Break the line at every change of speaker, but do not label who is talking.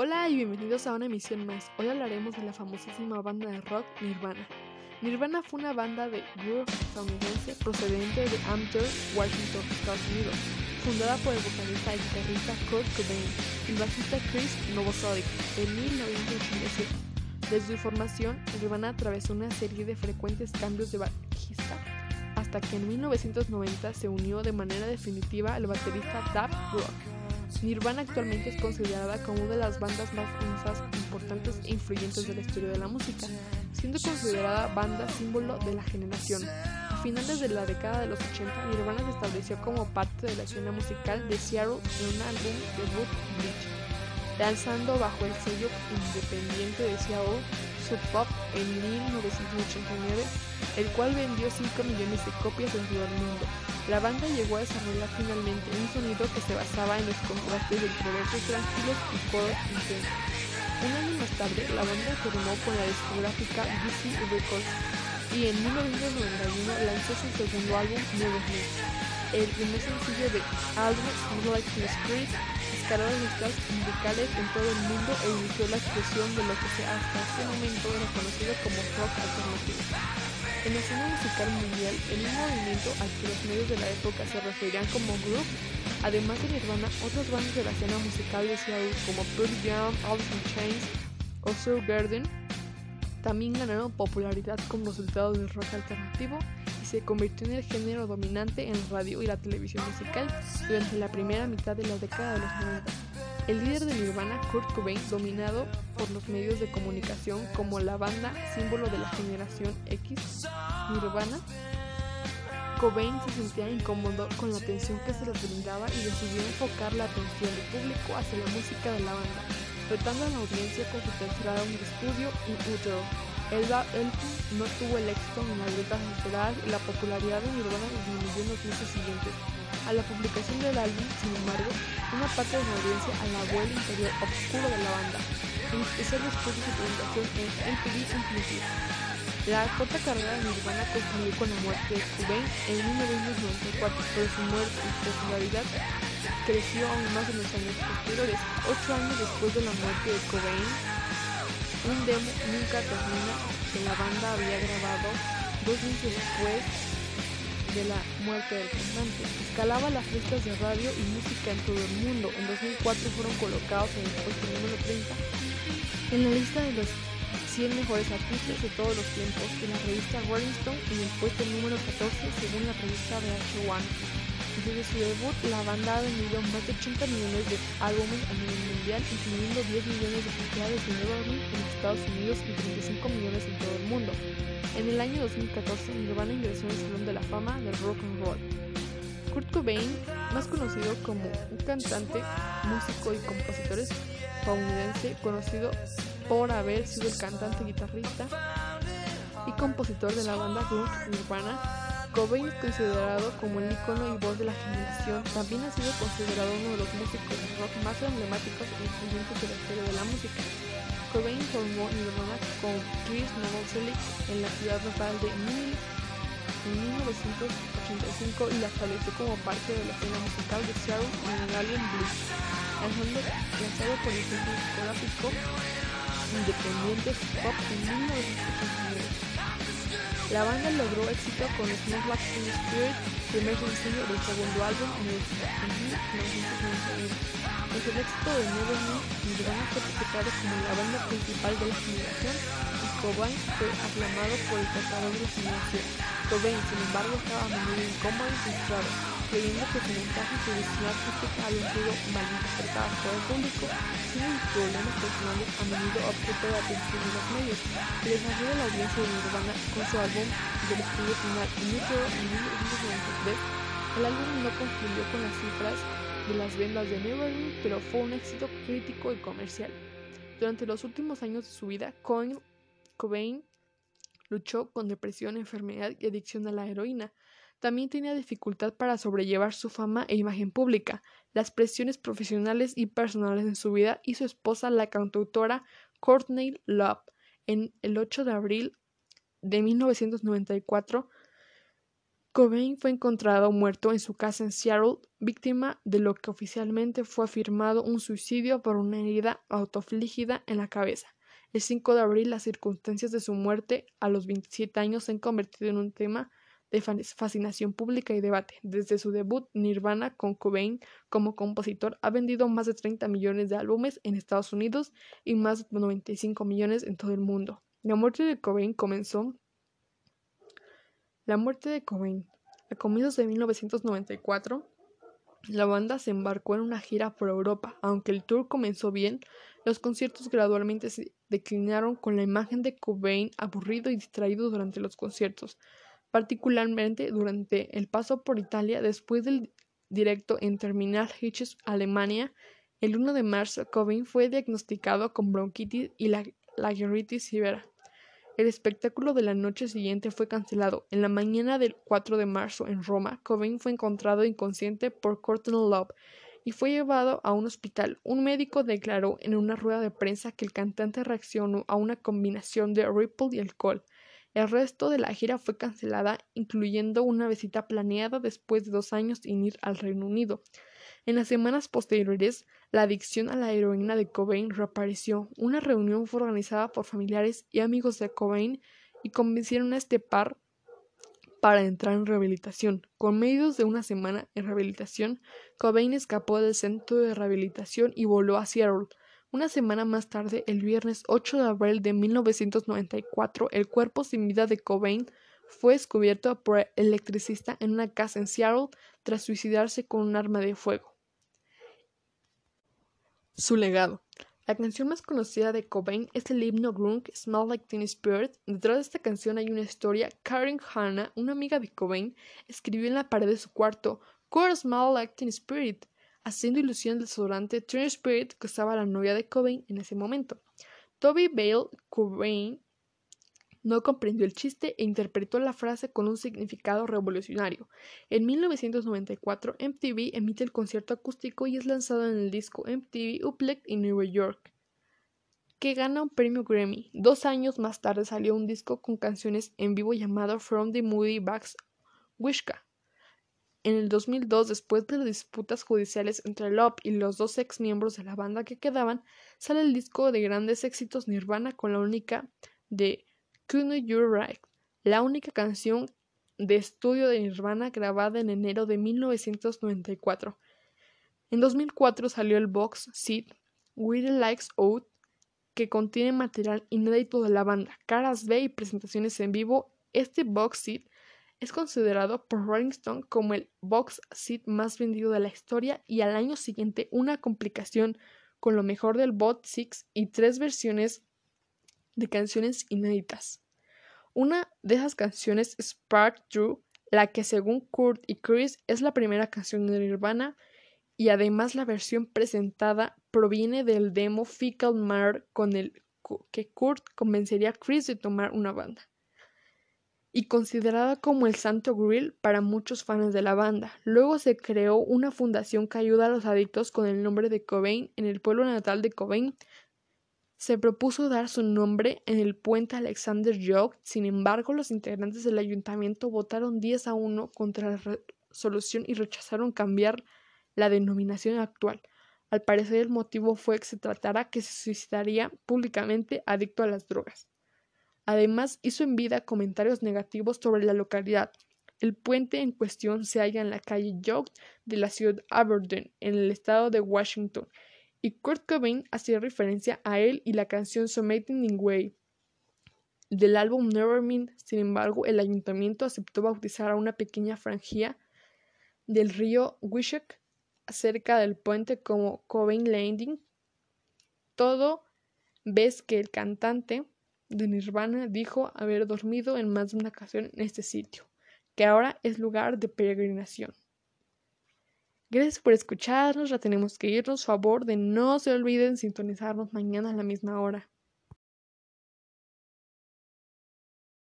Hola y bienvenidos a una emisión más. Hoy hablaremos de la famosísima banda de rock Nirvana. Nirvana fue una banda de groove estadounidense procedente de Amter, Washington, Estados Unidos, fundada por el vocalista y guitarrista Kurt Cobain y el bajista Chris Novoselic en 1987. Desde su formación, Nirvana atravesó una serie de frecuentes cambios de bajista hasta que en 1990 se unió de manera definitiva al baterista Dave Rock. Nirvana actualmente es considerada como una de las bandas más famosas, importantes e influyentes de la historia de la música, siendo considerada banda símbolo de la generación. A finales de la década de los 80, Nirvana se estableció como parte de la escena musical de Seattle en un álbum debut Bleach, lanzando bajo el sello independiente de Seattle Sub Pop en 1989, el cual vendió 5 millones de copias en todo el mundo. La banda llegó a desarrollar finalmente un sonido que se basaba en los contrastes entre versos tranquilos y coros intensos. Un año más tarde, la banda firmó con la discográfica DC Records y en 1991 lanzó su segundo álbum, Never El primer sencillo de álbum, Sound Like the Spirit, escaló listas musicales en todo el mundo e inició la expresión de lo que hasta ese momento era conocido como rock alternativo. En la escena musical mundial, en un movimiento al que los medios de la época se referían como group, además de Nirvana, otras bandas de la escena musical de Seattle como Pearl Jam, Alice in Chains o Garden también ganaron popularidad como resultado del rock alternativo y se convirtió en el género dominante en radio y la televisión musical durante la primera mitad de la década de los 90. El líder de Nirvana, Kurt Cobain, dominado por los medios de comunicación como la banda símbolo de la generación X, Nirvana, Cobain se sentía incómodo con la atención que se le brindaba y decidió enfocar la atención del público hacia la música de la banda, retando a la audiencia con su tercer álbum de estudio, In Utero. El álbum no tuvo el éxito en las letras esperadas y la popularidad de Nirvana disminuyó en los meses siguientes. A la publicación del álbum, sin embargo, una parte de la audiencia alabó el interior oscuro de la banda, en especial después de su presentación en MTV Unplugged. La corta carrera de Nirvana concluyó con la muerte de Cobain en 1994, pero su muerte y popularidad creció aún más en los años posteriores. Ocho años después de la muerte de Cobain, un demo nunca termina que la banda había grabado dos meses después de la muerte del cantante. Escalaba las listas de radio y música en todo el mundo. En 2004 fueron colocados en el puesto número 30 en la lista de los 100 mejores artistas de todos los tiempos de la revista Rolling Stone en el puesto número 14 según la revista VH1. Desde su debut, la banda ha vendido más de 80 millones de álbumes a nivel mundial, incluyendo 10 millones de ejemplares de Nueva en Estados Unidos y 35 millones en todo el mundo. En el año 2014, Nirvana ingresó el Salón de la Fama del Rock and Roll. Kurt Cobain, más conocido como un cantante, músico y compositor estadounidense, conocido por haber sido el cantante, guitarrista y compositor de la banda grunge Nirvana, Cobain es considerado como el icono y voz de la generación. También ha sido considerado uno de los músicos de rock más emblemáticos e influyentes de la historia de la música. Cobain formó Nirvana con Chris Novoselic en la ciudad natal de en 1985 y la estableció como parte de la escena musical de Seattle en el álbum Blues, lanzado por el discográfico independiente Pop en 1989. La banda logró éxito con Smells Like Teen Spirit, primer sencillo del segundo álbum en 1991. Tras el éxito de Nevermind, Nirvana fue como la banda principal de la generación y Cobain fue aclamado por el tratador de la generación. Cobain, sin embargo, estaba a menudo incómodo y frustrado, creyendo que su mensaje y su decisión artística habían sido malinterpretadas por el público, siendo problemas personales a menudo objeto de atención de los medios. El desarrollo de la audiencia de Nirvana con su álbum del estudio final Inútero en 1993, el álbum no concluyó con las cifras de las vendas de Nevermind, pero fue un éxito crítico y comercial. Durante los últimos años de su vida, Cobain luchó con depresión, enfermedad y adicción a la heroína. También tenía dificultad para sobrellevar su fama e imagen pública, las presiones profesionales y personales en su vida y su esposa, la cantautora Courtney Love, en el 8 de abril de 1994 Cobain fue encontrado muerto en su casa en Seattle, víctima de lo que oficialmente fue afirmado un suicidio por una herida autoafligida en la cabeza. El 5 de abril, las circunstancias de su muerte a los 27 años se han convertido en un tema de fascinación pública y debate. Desde su debut, Nirvana con Cobain como compositor ha vendido más de 30 millones de álbumes en Estados Unidos y más de 95 millones en todo el mundo. La muerte de Cobain comenzó la muerte de Cobain. A comienzos de 1994, la banda se embarcó en una gira por Europa. Aunque el tour comenzó bien, los conciertos gradualmente se declinaron con la imagen de Cobain aburrido y distraído durante los conciertos, particularmente durante el paso por Italia después del directo en Terminal Hitches, Alemania. El 1 de marzo, Cobain fue diagnosticado con bronquitis y la, la severa. El espectáculo de la noche siguiente fue cancelado. En la mañana del 4 de marzo, en Roma, Cobain fue encontrado inconsciente por Courtney Love y fue llevado a un hospital. Un médico declaró en una rueda de prensa que el cantante reaccionó a una combinación de Ripple y alcohol. El resto de la gira fue cancelada, incluyendo una visita planeada después de dos años sin ir al Reino Unido. En las semanas posteriores, la adicción a la heroína de Cobain reapareció. Una reunión fue organizada por familiares y amigos de Cobain y convencieron a este par para entrar en rehabilitación. Con medios de una semana en rehabilitación, Cobain escapó del centro de rehabilitación y voló a Seattle. Una semana más tarde, el viernes 8 de abril de 1994, el cuerpo sin vida de Cobain fue descubierto por el electricista en una casa en Seattle tras suicidarse con un arma de fuego. Su legado. La canción más conocida de Cobain es el himno grunge Smell Like Teen Spirit. Detrás de esta canción hay una historia. Karen Hanna, una amiga de Cobain, escribió en la pared de su cuarto Core Smell Like Teen Spirit, haciendo ilusión del desodorante Teen Spirit que usaba la novia de Cobain en ese momento. Toby Bale Cobain no comprendió el chiste e interpretó la frase con un significado revolucionario. En 1994, MTV emite el concierto acústico y es lanzado en el disco MTV Unplugged en Nueva York, que gana un premio Grammy. Dos años más tarde salió un disco con canciones en vivo llamado From the Moody Bags Wishka. En el 2002, después de disputas judiciales entre Love y los dos ex miembros de la banda que quedaban, sale el disco de grandes éxitos Nirvana con la única de Couldn't You Right, la única canción de estudio de Nirvana grabada en enero de 1994. En 2004 salió el box set the Likes Out, que contiene material inédito de la banda, caras B y presentaciones en vivo. Este box set es considerado por Rolling Stone como el box set más vendido de la historia y al año siguiente una complicación con lo mejor del box 6 y tres versiones de canciones inéditas. Una de esas canciones es Spark True, la que según Kurt y Chris es la primera canción de Nirvana y además la versión presentada proviene del demo Fecal Matter con el que Kurt convencería a Chris de tomar una banda. Y considerada como el santo grill para muchos fans de la banda. Luego se creó una fundación que ayuda a los adictos con el nombre de Cobain en el pueblo natal de Cobain, se propuso dar su nombre en el puente Alexander Jock, sin embargo, los integrantes del ayuntamiento votaron 10 a 1 contra la resolución y rechazaron cambiar la denominación actual. Al parecer el motivo fue que se tratara que se suicidaría públicamente adicto a las drogas. Además, hizo en vida comentarios negativos sobre la localidad. El puente en cuestión se halla en la calle Jock de la ciudad de Aberdeen, en el estado de Washington, y Kurt Cobain hacía referencia a él y la canción Something Way del álbum Nevermind. Sin embargo, el ayuntamiento aceptó bautizar a una pequeña franja del río Wishek cerca del puente como Cobain Landing. Todo ves que el cantante de Nirvana dijo haber dormido en más de una ocasión en este sitio, que ahora es lugar de peregrinación. Gracias por escucharnos, ya tenemos que irnos. Favor de no se olviden sintonizarnos mañana a la misma hora.